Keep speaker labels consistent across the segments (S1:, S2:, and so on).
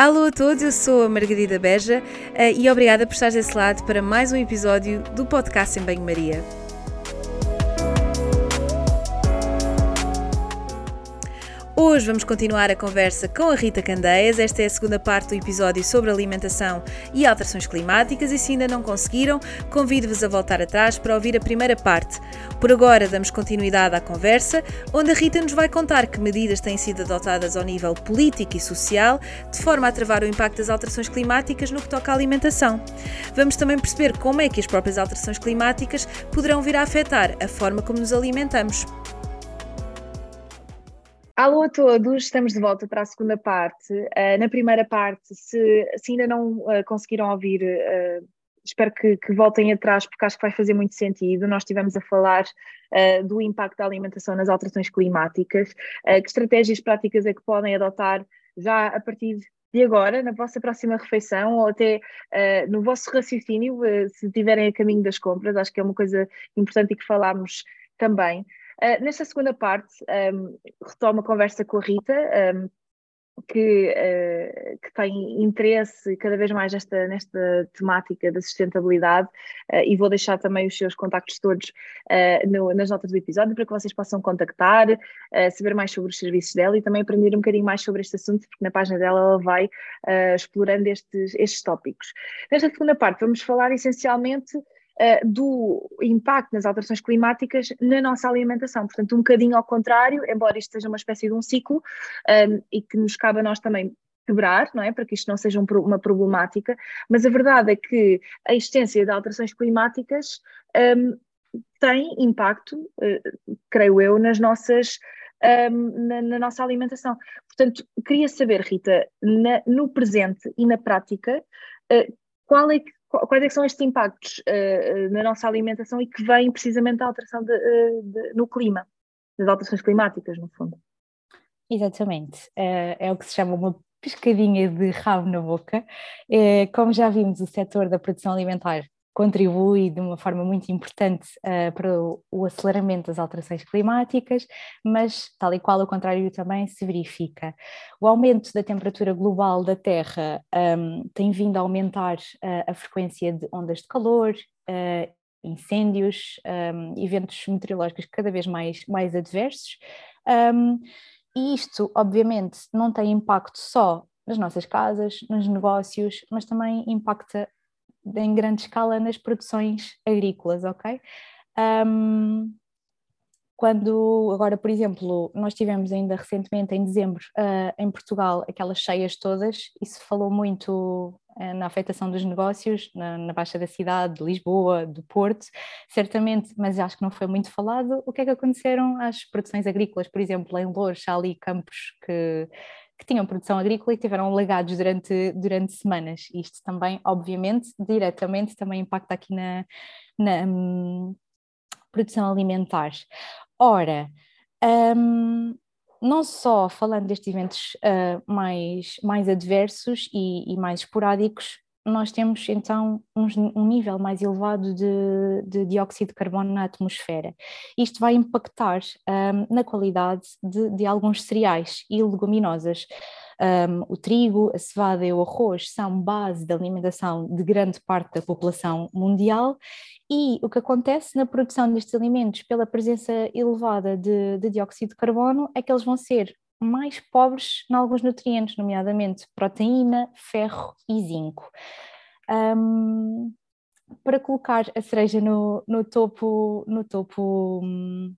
S1: Alô a todos, eu sou a Margarida Beja eh, e obrigada por estar desse lado para mais um episódio do podcast em Banho-Maria. Hoje vamos continuar a conversa com a Rita Candeias. Esta é a segunda parte do episódio sobre alimentação e alterações climáticas e se ainda não conseguiram, convido-vos a voltar atrás para ouvir a primeira parte. Por agora damos continuidade à conversa, onde a Rita nos vai contar que medidas têm sido adotadas ao nível político e social, de forma a travar o impacto das alterações climáticas no que toca à alimentação. Vamos também perceber como é que as próprias alterações climáticas poderão vir a afetar a forma como nos alimentamos.
S2: Alô a todos, estamos de volta para a segunda parte. Uh, na primeira parte, se, se ainda não uh, conseguiram ouvir, uh, espero que, que, voltem atrás, porque acho que vai fazer muito sentido. Nós estivemos a falar do impacto da alimentação nas alterações climáticas, que estratégias práticas é que podem adotar já a partir de agora, na vossa próxima refeição, ou até no vosso raciocínio, se estiverem a caminho das compras, acho que é uma coisa importante e que falámos também. Uh, nesta segunda parte, um, retomo a conversa com a Rita, um, que, uh, que, tem interesse cada vez mais nesta, nesta temática da sustentabilidade uh, e vou deixar também os seus contactos todos no, nas notas do episódio para que vocês possam contactar, saber mais sobre os serviços dela e também aprender um bocadinho mais sobre este assunto, porque na página dela ela vai explorando estes, estes tópicos. Nesta segunda parte vamos falar essencialmente uh, do impacto nas alterações climáticas na nossa alimentação. Portanto, um bocadinho ao contrário, embora isto seja uma espécie de um ciclo um, eh, e que nos cabe a nós também quebrar, não é? Para que isto não seja um, uma problemática, mas a verdade é que a existência de alterações climáticas um, tem impacto, uh, creio eu, nas nossas. Um, na, na, nossa alimentação. Portanto, queria saber, Rita, na, no presente e na prática, uh, qual é que quais é são estes impactos uh, na nossa alimentação e que vêm precisamente da alteração de, uh, de, no clima, das alterações climáticas, no fundo.
S3: Exatamente, é, é o que se chama uma pescadinha de rabo na boca. É, como já vimos, o setor da produção alimentar contribui de uma forma muito importante uh, para o, o, aceleramento das alterações climáticas, mas, tal e qual, o contrário também se verifica. O aumento da temperatura global da Terra um, tem vindo a aumentar uh, a frequência de ondas de calor, uh, incêndios, um, eventos meteorológicos cada vez mais, mais adversos. Um, e isto, obviamente, não tem impacto só nas nossas casas, nos negócios, mas também impacta em grande escala nas produções agrícolas, ok? Um, quando agora, por exemplo, nós tivemos ainda recentemente em dezembro uh, em Portugal aquelas cheias todas, isso falou muito uh, na afetação dos negócios na, na, Baixa da Cidade, de Lisboa, do Porto, certamente, mas acho que não foi muito falado o que é que aconteceram às produções agrícolas, por exemplo, em Louros, há ali campos que que tinham produção agrícola e tiveram legados durante, durante semanas. Isto também, obviamente, diretamente também impacta aqui na, na hum, produção alimentar. Ora, hum, não só falando destes eventos uh, mais, mais adversos e, e mais esporádicos, nós temos então um, nível mais elevado de, de, dióxido de carbono na atmosfera. Isto vai impactar um, na qualidade de, de, alguns cereais e leguminosas. Um, o trigo, a cevada e o arroz são base da alimentação de grande parte da população mundial e o que acontece na produção destes alimentos pela presença elevada de, de dióxido de carbono é que eles vão ser mais pobres em alguns nutrientes, nomeadamente proteína, ferro e zinco. Um, para colocar a cereja no, no topo, no topo um,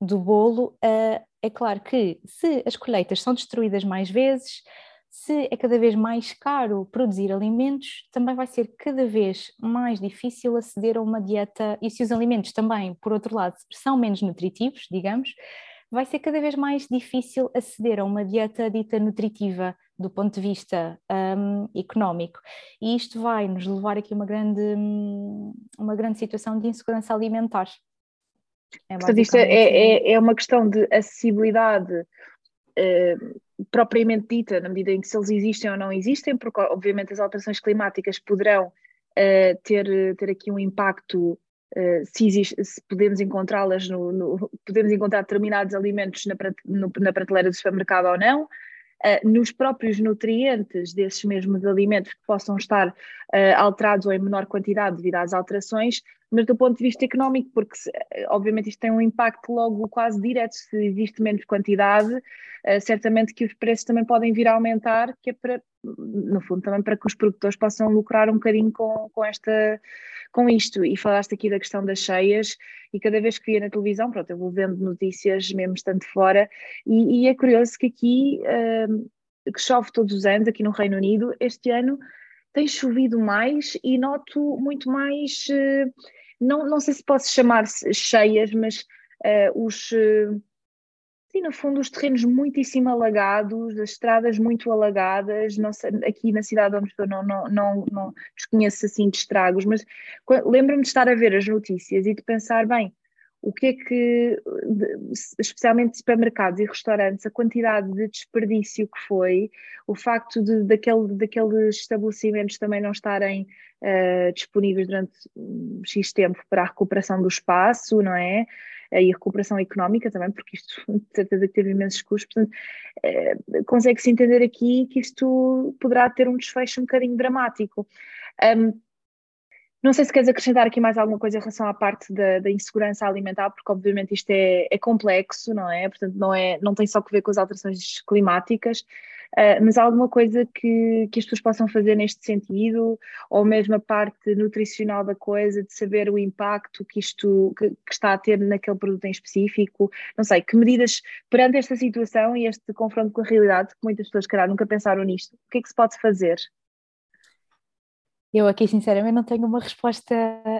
S3: do bolo, uh, é claro que se as colheitas são destruídas mais vezes, se é cada vez mais caro produzir alimentos, também vai ser cada vez mais difícil aceder a uma dieta, e se os alimentos também, por outro lado, são menos nutritivos, digamos, vai ser cada vez mais difícil aceder a uma dieta dita nutritiva do ponto de vista um, económico. E isto vai nos levar aqui a uma grande, uma grande situação de insegurança alimentar.
S2: É Portanto, isto é, é, é, uma questão de acessibilidade eh, propriamente dita, na medida em que se eles existem ou não existem, porque obviamente as alterações climáticas poderão eh, ter, ter aqui um impacto Uh, se, existe, se, podemos encontrá-las no, no, podemos encontrar determinados alimentos na, prat, no, na, prateleira do supermercado ou não, uh, nos próprios nutrientes desses mesmos alimentos que possam estar uh, alterados ou em menor quantidade devido às alterações, mas do ponto de vista económico, porque obviamente isto tem um impacto logo quase direto, se existe menos quantidade, certamente que os preços também podem vir a aumentar, que é para, no fundo, também para que os produtores possam lucrar um bocadinho com, com, esta, com isto. E falaste aqui da questão das cheias, e cada vez que via na televisão, pronto, eu vou vendo notícias mesmo estando fora, e, e é curioso que aqui, uh, que chove todos os anos, aqui no Reino Unido, este ano tem chovido mais e noto muito mais, uh, não, não sei se posso chamar -se cheias, mas uh, os Sim, no fundo, os terrenos muitíssimo alagados, as estradas muito alagadas, não sei, aqui na cidade onde estou não, não, não, não desconheço assim de estragos, mas lembro-me de estar a ver as notícias e de pensar, bem, o que é que, especialmente supermercados e restaurantes, a quantidade de desperdício que foi, o facto de daquele, daqueles estabelecimentos também não estarem uh, disponíveis durante X tempo para a recuperação do espaço, não é? E a recuperação económica também, porque isto de certeza que teve imensos custos, portanto, eh, consegue-se entender aqui que isto poderá ter um desfecho um bocadinho dramático. Um, não sei se queres acrescentar aqui mais alguma coisa em relação à parte da, da insegurança alimentar, porque obviamente isto é, é, complexo, não é? Portanto, não, é, não tem só que ver com as alterações climáticas, Uh, mas há alguma coisa que, que as pessoas possam fazer neste sentido, ou mesmo a parte nutricional da coisa, de saber o impacto que isto que, que, está a ter naquele produto em específico? Não sei, que medidas perante esta situação e este confronto com a realidade, que muitas pessoas, calhar, nunca pensaram nisto, o que é que se pode fazer?
S3: Eu aqui, sinceramente, não tenho uma resposta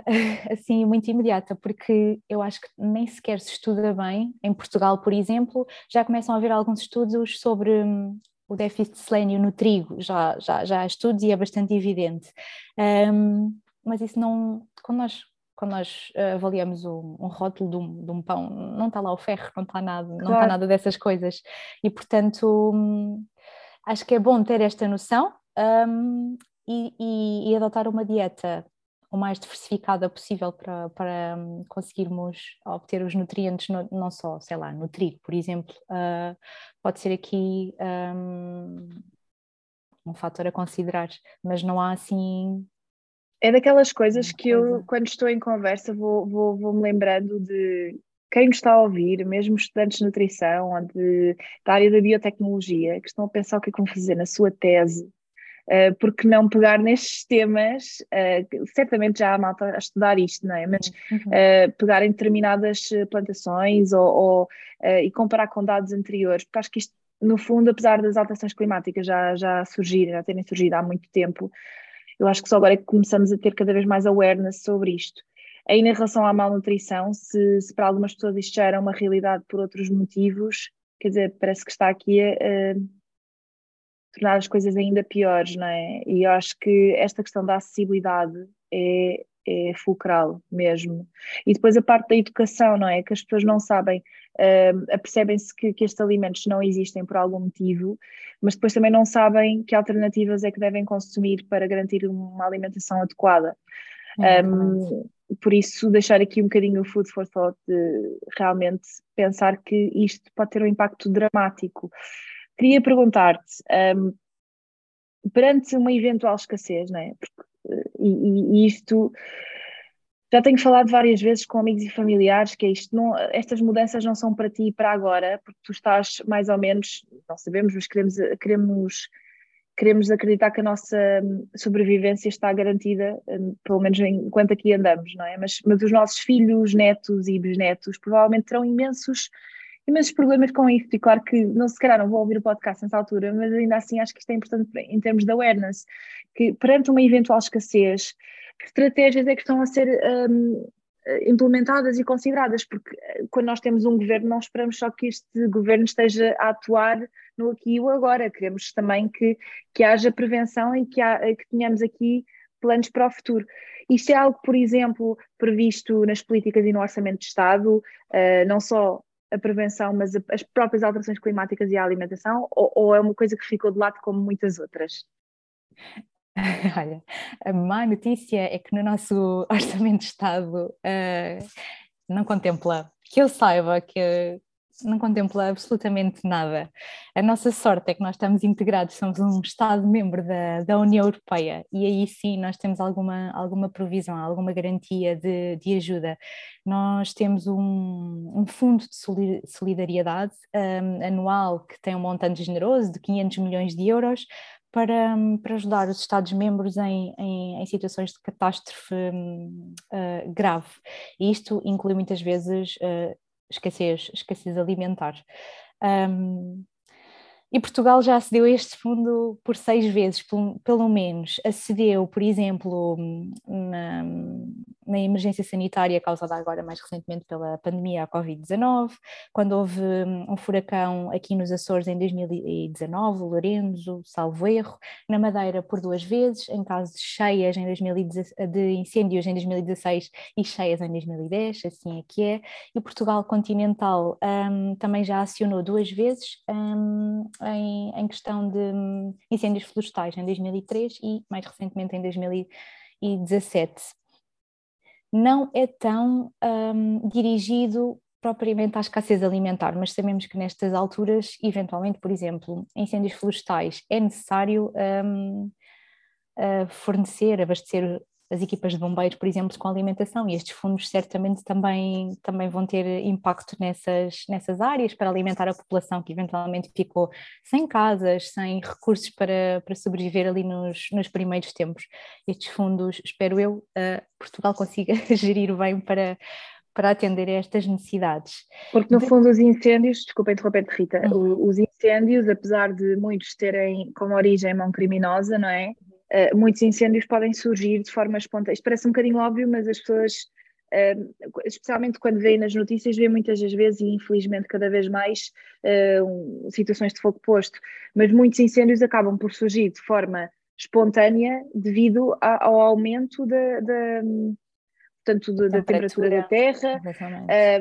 S3: assim muito imediata, porque eu acho que nem sequer se estuda bem. Em Portugal, por exemplo, já começam a haver alguns estudos sobre hum, o déficit de selênio no trigo, já, já, já há estudos e é bastante evidente. Um, mas isso não, quando nós, quando nós eh, avaliamos um, um rótulo de um, de um, pão, não está lá o ferro, não está nada, claro. não está nada dessas coisas. E portanto, hum, acho que é bom ter esta noção um, e, e, e adotar uma dieta o mais diversificada possível para, para hum, conseguirmos obter os nutrientes, no, não só, sei lá, no trigo, por exemplo, uh, pode ser aqui um, um fator a considerar, mas não há assim
S2: é daquelas coisas que eu, quando estou em conversa, vou, vou, vou me lembrando de quem nos está a ouvir, mesmo estudantes de nutrição ou de, da área da biotecnologia, que estão a pensar o que é que vão fazer na sua tese uh, porque não pegar nestes temas, uh, certamente já há malta a estudar isto, não é? Mas uh, pegar em determinadas plantações ou, ou e comparar com dados anteriores, porque acho que isto, no fundo, apesar das alterações climáticas já, já surgirem, já terem surgido há muito tempo, eu acho que só agora é que começamos a ter cada vez mais awareness sobre isto. Ainda em relação à malnutrição, se, se para algumas pessoas isto já era uma realidade por outros motivos, quer dizer, parece que está aqui a, tornar as coisas ainda piores, não é? E eu acho que esta questão da acessibilidade é, é fulcral mesmo. E depois a parte da educação, não é? Que as pessoas não sabem, uh, apercebem-se que, que estes alimentos não existem por algum motivo, mas depois também não sabem que alternativas é que devem consumir para garantir uma alimentação adequada. um, por isso, deixar aqui um bocadinho o food for thought de realmente pensar que isto pode ter um impacto dramático Queria perguntar-te, um, perante uma eventual escassez, não é? Porque, e, e, isto já tenho falado várias vezes com amigos e familiares que é isto não, estas mudanças não são para ti e para agora, porque tu estás mais ou menos, não sabemos, mas queremos, queremos, queremos acreditar que a nossa sobrevivência está garantida, hum, pelo menos enquanto aqui andamos, não é? Mas, mas os nossos filhos, netos e bisnetos provavelmente terão imensos imensos problemas com isto, e claro que não se calhar não vou ouvir o podcast nessa altura, mas ainda assim acho que isto é importante em termos de awareness, que perante uma eventual escassez, que estratégias é que estão a ser um, implementadas e consideradas, porque eh, quando nós temos um governo não esperamos só que este governo esteja a atuar no aqui e o agora, queremos também que, que haja prevenção e que, há, que tenhamos aqui planos para o futuro. Isto é algo, por exemplo, previsto nas políticas e no orçamento de Estado, uh, não só a prevenção, mas as próprias alterações climáticas e a alimentação, ou, ou é uma coisa que ficou de lado como muitas outras?
S3: Olha, a má notícia é que no nosso orçamento de Estado uh, não contempla, que eu saiba que não contempla absolutamente nada. A nossa sorte é que nós estamos integrados, somos um Estado-membro da, da União Europeia e aí sim nós temos alguma, alguma provisão, alguma garantia de, de ajuda. Nós temos um, um fundo de solidariedade um, anual que tem um montante generoso de 500 milhões de euros para, para ajudar os Estados-membros em, em, em, situações de catástrofe uh, grave. E isto inclui muitas vezes uh, escassez, escassez alimentar. Um, e Portugal já acedeu a este fundo por seis vezes, pelo, pelo menos. Acedeu, por exemplo, na, na, emergência sanitária causada agora mais recentemente pela pandemia, a Covid-19, quando houve um furacão aqui nos Açores em 2019, Lorenzo, salvo erro, na Madeira por duas vezes, em casos de cheias em 2016, de incêndios em 2016 e cheias em 2010, assim é que é. E Portugal continental um, também já acionou duas vezes. Um, em, em questão de hum, incêndios florestais em 2003 e mais recentemente em 2017. Não é tão um, dirigido propriamente à escassez alimentar, mas sabemos que nestas alturas, eventualmente, por exemplo, incêndios florestais, é necessário um, fornecer, abastecer as equipas de bombeiros, por exemplo, com alimentação, e estes fundos certamente também, também vão ter impacto nessas, nessas áreas para alimentar a população que eventualmente ficou sem casas, sem recursos para, para sobreviver ali nos, nos primeiros tempos. Estes fundos, espero eu, uh, Portugal consiga gerir bem para, para atender a estas necessidades.
S2: Porque no fundo os incêndios, desculpa interromper Rita, uhum. os incêndios, apesar de muitos terem como origem mão criminosa, não é? Uh, muitos incêndios podem surgir de forma espontânea. Isto parece um bocadinho óbvio, mas as pessoas, uh, especialmente quando veem nas notícias, veem muitas das vezes, e infelizmente cada vez mais, uh, situações de fogo posto, mas muitos incêndios acabam por surgir de forma espontânea devido a, ao aumento da, da portanto, da, da temperatura da Terra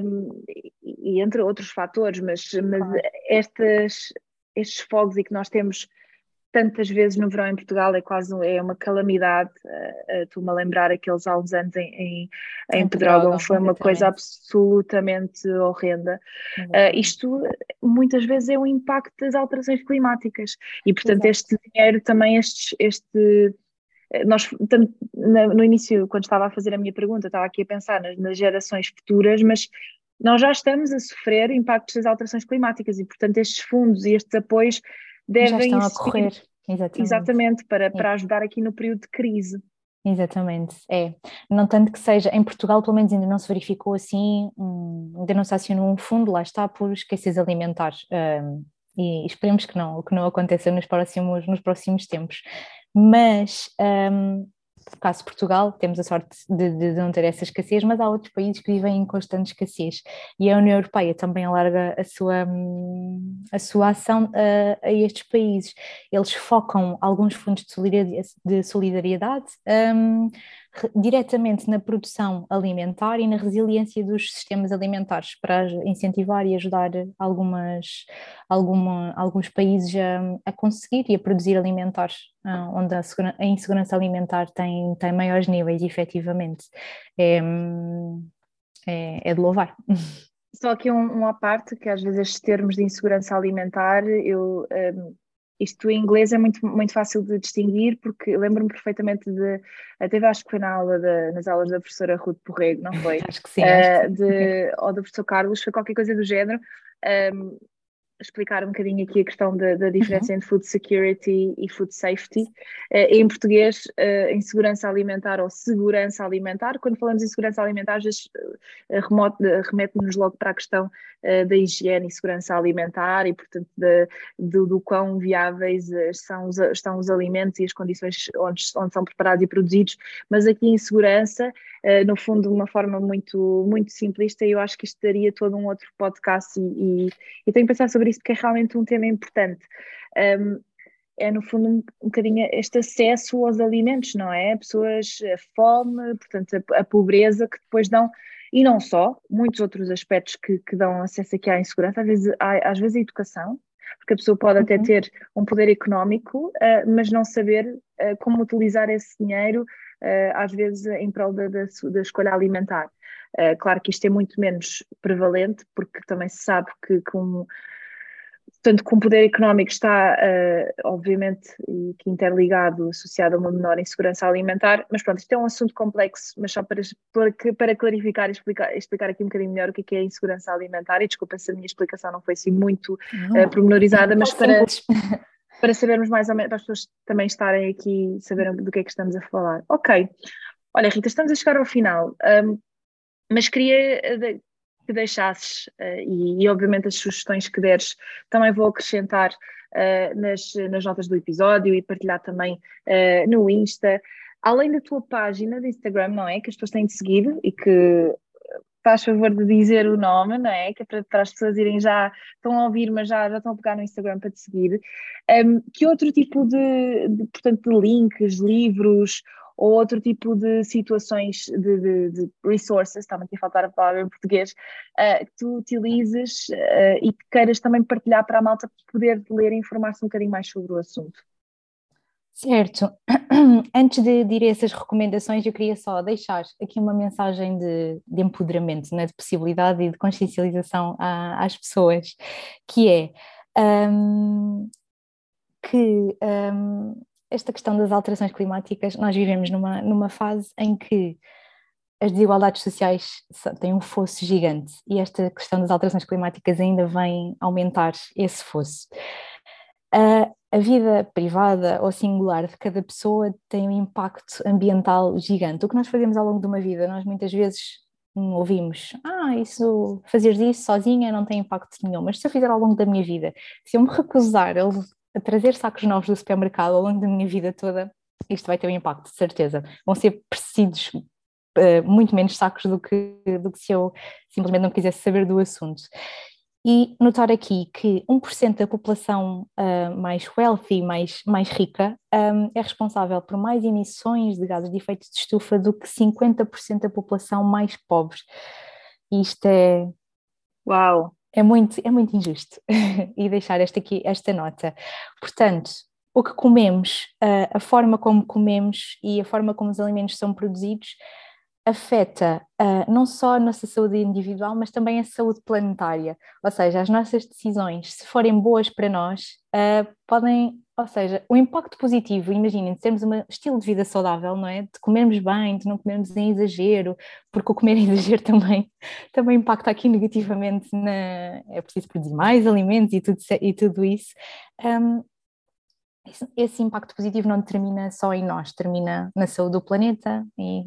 S2: um, e, entre outros fatores, mas, mas estas, estes fogos e que nós temos tantas vezes no verão em Portugal é quase é uma calamidade. Uh, uh, Estou-me a lembrar aqueles há uns anos em, em, em Pedrógão, foi uma coisa absolutamente horrenda. Uh, isto muitas vezes é o impacto das alterações climáticas e, portanto, Exato. este dinheiro também, este, este nós no início, quando estava a fazer a minha pergunta, estava aqui a pensar nas, nas gerações futuras, mas nós já estamos a sofrer impactos das alterações climáticas e, portanto, estes fundos e estes apoios devem
S3: Já estão a correr.
S2: Exatamente, exatamente para, é. para ajudar aqui no período de crise.
S3: Exatamente, é. Não tanto que seja, em Portugal pelo menos ainda não se verificou assim, um, ainda não se acionou um fundo, lá está, por escassez alimentar. Um, e esperemos que não, que não aconteça nos próximos, nos próximos tempos. Mas um, caso Portugal, temos a sorte de, de, não ter essa escassez, mas há outros países que vivem em constante escassez. E a União Europeia também alarga a sua, a sua ação a, a estes países. Eles focam alguns fundos de solidariedade, de solidariedade um, diretamente na produção alimentar e na resiliência dos sistemas alimentares para incentivar e ajudar algumas, alguma, alguns países a, a conseguir e a produzir alimentares, uh, onde a, a, insegurança alimentar tem, tem maiores níveis, efetivamente. É, é, é de louvar.
S2: Só que um, uma parte que às vezes estes termos de insegurança alimentar eu um, isto em inglês é muito, muito fácil de distinguir, porque lembro-me perfeitamente de, até acho que foi na aula de, nas aulas da professora Ruth Porrego, não foi?
S3: acho que sim. Uh,
S2: de, ou do professor Carlos, foi qualquer coisa do género. Um, explicar um bocadinho aqui a questão da, da diferença uhum. entre food security e food safety. Uh, em português, uh, em segurança alimentar ou segurança alimentar, quando falamos em segurança alimentar, às vezes remete-nos logo para a questão da higiene e segurança alimentar e, portanto, de, do, do quão viáveis são os, estão os alimentos e as condições onde, onde são preparados e produzidos, mas aqui em segurança, no fundo, de uma forma muito, muito simplista, eu acho que isto daria todo um outro podcast e, e, e tenho que pensar sobre isso porque é realmente um tema importante. Um, é no fundo um, um bocadinho este acesso aos alimentos, não é? Pessoas, a fome, portanto, a, a, pobreza que depois dão, e não só, muitos outros aspectos que, que dão acesso aqui à insegurança, às vezes, à, às vezes a educação, porque a pessoa pode até uhum. ter um poder económico, uh, mas não saber uh, como utilizar esse dinheiro, uh, às vezes em prol da, da, da escolha alimentar. Claro que isto é muito menos prevalente, porque também se sabe que com Portanto, com o poder económico está, uh, obviamente, e que interligado, associado a uma menor insegurança alimentar, mas pronto, isto é um assunto complexo, mas só para, para, para clarificar e explicar, explicar aqui um bocadinho melhor o que é, que é a insegurança alimentar, e desculpa se a minha explicação não foi assim muito uh, pormenorizada, mas para, para sabermos mais ou menos, para as pessoas também estarem aqui, saberem do que é que estamos a falar. Ok, olha Rita, estamos a chegar ao final, um, mas queria eh, que deixasses uh, e, e, obviamente as sugestões que deres também vou acrescentar uh, nas, nas notas do episódio e partilhar também uh, no Insta. Além da tua página de Instagram, não é? Que as pessoas têm de seguir e que faz favor de dizer o nome, não é? Que é para, para as pessoas irem já, estão a ouvir, mas já, já estão a pegar no Instagram para te seguir. Um, que outro tipo de, de, portanto, de links, livros ou outro tipo de situações de, de, de resources, está-me aqui a faltar a palavra em português, uh, que tu utilizes uh, e que queiras também partilhar para a malta poder ler e informar-se um bocadinho mais sobre o assunto.
S3: Certo. Antes de, de ir a essas recomendações, eu queria só deixar aqui uma mensagem de, de empoderamento, né, de possibilidade e de consciencialização às pessoas, que é um, que um, esta questão das alterações climáticas, nós vivemos numa, numa fase em que as desigualdades sociais têm um fosso gigante e esta questão das alterações climáticas ainda vem aumentar esse fosso. A, a vida privada ou singular de cada pessoa tem um impacto ambiental gigante. O que nós fazemos ao longo de uma vida, nós muitas vezes ouvimos, ah, isso, fazer isso sozinha não tem impacto nenhum, mas se eu fizer ao longo da minha vida, se eu me recusar a trazer sacos novos do supermercado ao longo da minha vida toda, isto vai ter um impacto, de certeza. Vão ser precisos uh, muito menos sacos do que, do que se eu simplesmente não quisesse saber do assunto. E notar aqui que 1% da população uh, mais wealthy, mais, mais rica, um, é responsável por mais emissões de gases de efeito de estufa do que 50% da população mais pobre. Isto é.
S2: Uau!
S3: É muito, é muito injusto e deixar esta aqui, esta nota. Portanto, o que comemos, a forma como comemos e a forma como os alimentos são produzidos afeta não só a nossa saúde individual, mas também a saúde planetária. Ou seja, as nossas decisões, se forem boas para nós, podem ou seja, o impacto positivo, imaginem, de termos um estilo de vida saudável, não é? De comermos bem, de não comermos em exagero, porque o comer em exagero também, também impacta aqui negativamente na. É preciso produzir mais alimentos e tudo, e tudo isso. Um, esse, esse impacto positivo não termina só em nós, termina na saúde do planeta e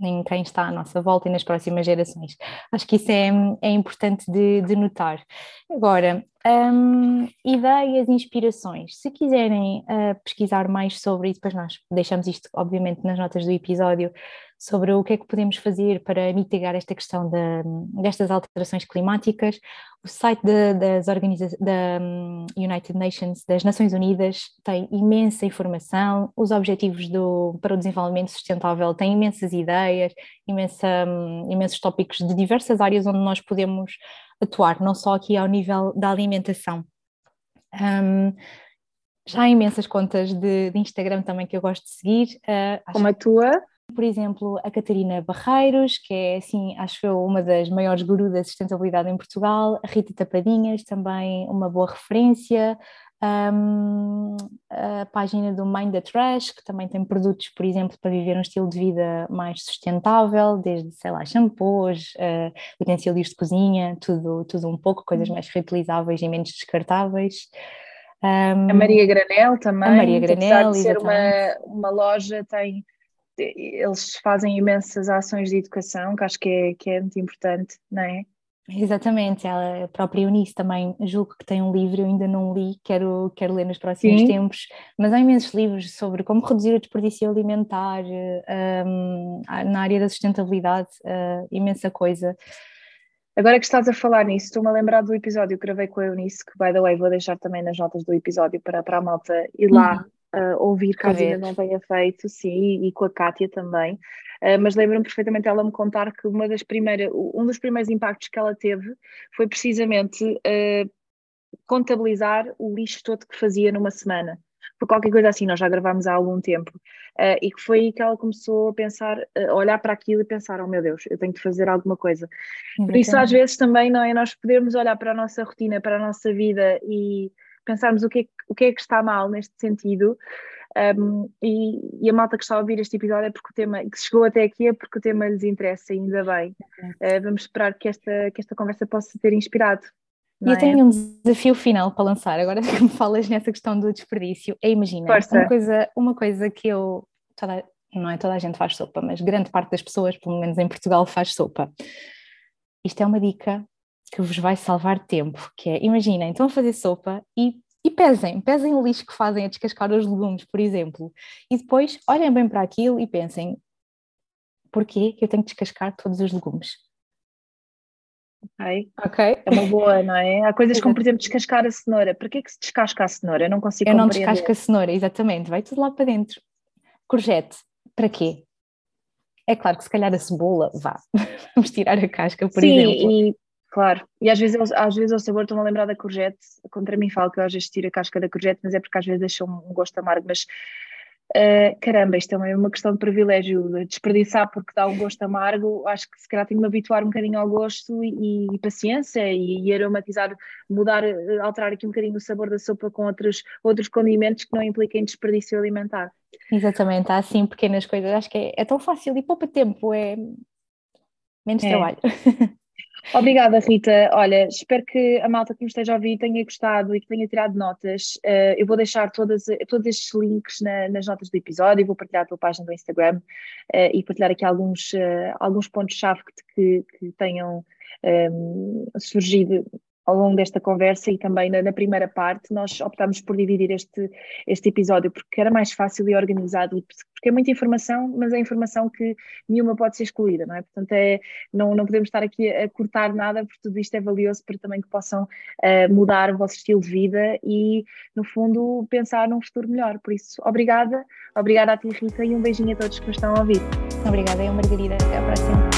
S3: em quem está à nossa volta e nas próximas gerações. Acho que isso é, é importante de, de notar. Agora, um, ideias, inspirações. Se quiserem uh, pesquisar mais sobre isso, depois nós deixamos isto, obviamente, nas notas do episódio, sobre o que é que podemos fazer para mitigar esta questão de, destas alterações climáticas. O site de, das da um, United Nations, das Nações Unidas, tem imensa informação. Os Objetivos do, para o Desenvolvimento Sustentável têm imensas ideias, imensa, um, imensos tópicos de diversas áreas onde nós podemos atuar, não só aqui ao nível da alimentação. Um, já há imensas contas de, de, Instagram também que eu gosto de seguir.
S2: Uh, Como a tua?
S3: Por exemplo, a Catarina Barreiros, que é, assim, acho eu, uma das maiores gurus da sustentabilidade em Portugal. A Rita Tapadinhas, também uma boa referência um, a página do Mind the Trash, que também tem produtos, por exemplo, para viver um estilo de vida mais sustentável, desde, sei lá, shampoos, uh, utensílios de cozinha, tudo, tudo um pouco, coisas uhum. mais reutilizáveis e menos descartáveis.
S2: Um, a Maria Granel também, a Maria Granel, de ser uma, uma loja, tem eles fazem imensas ações de educação, que acho que é, que é muito importante, não é?
S3: Exatamente, ela a própria Eunice também julgo que tem um livro, eu ainda não li, quero, quero ler nos próximos Sim. tempos, mas há imensos livros sobre como reduzir o desperdício alimentar, um, na área da sustentabilidade, uh, imensa coisa.
S2: Agora que estás a falar nisso, estou-me a lembrar do episódio que gravei com a Eunice, que by the way vou deixar também nas notas do episódio para, para a malta ir lá uhum. Uh, ouvir, caso ainda não tenha feito, sim, e com a Kátia também. Uh, mas lembro-me perfeitamente ela me contar que uma das primeiras, um dos primeiros impactos que ela teve foi precisamente uh, contabilizar o lixo todo que fazia numa semana. foi qualquer coisa assim, nós já gravámos há algum tempo, uh, e que foi aí que ela começou a pensar, a olhar para aquilo e pensar, oh meu Deus, eu tenho que fazer alguma coisa. Por isso, às vezes também, não é? Nós podemos olhar para a nossa rotina, para a nossa vida e pensarmos o que é, o que, é que está mal neste sentido. Um, e, e, a malta que está a ouvir este episódio é porque o tema, que chegou até aqui é porque o tema lhes interessa, ainda bem. Uh, vamos esperar que esta, que esta conversa possa ter inspirado.
S3: E eu é? tenho um desafio final para lançar, agora que me falas nessa questão do desperdício. É imagina, uma coisa, uma coisa que eu. Toda, não é toda a gente faz sopa, mas grande parte das pessoas, pelo menos em Portugal, faz sopa. Isto é uma dica que vos vai salvar tempo, que é, imaginem, estão a fazer sopa e, e pesem, pesem o lixo que fazem a descascar os legumes, por exemplo, e depois olhem bem para aquilo e pensem, porquê que eu tenho que descascar todos os legumes?
S2: Ok. É uma boa, não é? Há coisas como, por exemplo, descascar a cenoura. Para que é que se descasca a cenoura? Eu não consigo
S3: Eu não descasco a cenoura, exatamente. Vai tudo lá para dentro. Courgette, para quê? É claro que se calhar a cebola, vá, vamos tirar a casca, por
S2: Sim,
S3: exemplo.
S2: E, claro, e às vezes, às vezes ao sabor estou-me a lembrar da courgette, contra mim falo que eu às vezes tiro a casca da courgette, mas é porque às vezes deixa um gosto amargo, mas Uh, caramba, isto também é uma questão de privilégio, de desperdiçar porque dá um gosto amargo. Acho que se calhar tenho de me habituar um bocadinho ao gosto e, e paciência e, e, aromatizar, mudar, eh, alterar aqui um bocadinho o sabor da sopa com outros, outros condimentos que não impliquem desperdício alimentar.
S3: Exatamente, há assim pequenas coisas. Acho que é, é tão fácil e poupa tempo, é menos é. trabalho.
S2: Obrigada, Rita. Olha, espero que a malta que me esteja a ouvir tenha gostado e que tenha tirado notas. Uh, eu vou deixar todas, todos estes links na, nas notas do episódio, vou partilhar a tua página do Instagram uh, e partilhar aqui alguns, uh, alguns pontos-chave que, que, que, tenham um, surgido ao longo desta conversa e também na, na, primeira parte, nós optámos por dividir este, este episódio porque era mais fácil e organizado, porque é muita informação, mas é informação que nenhuma pode ser excluída, não é? Portanto, é, não, não podemos estar aqui a, cortar nada, porque tudo isto é valioso para também que possam uh, mudar o vosso estilo de vida e, no fundo, pensar num futuro melhor. Por isso, obrigada, obrigada a ti, Rita, e um beijinho a todos que nos estão a ouvir.
S3: Obrigada, eu, Margarida. Até à próxima.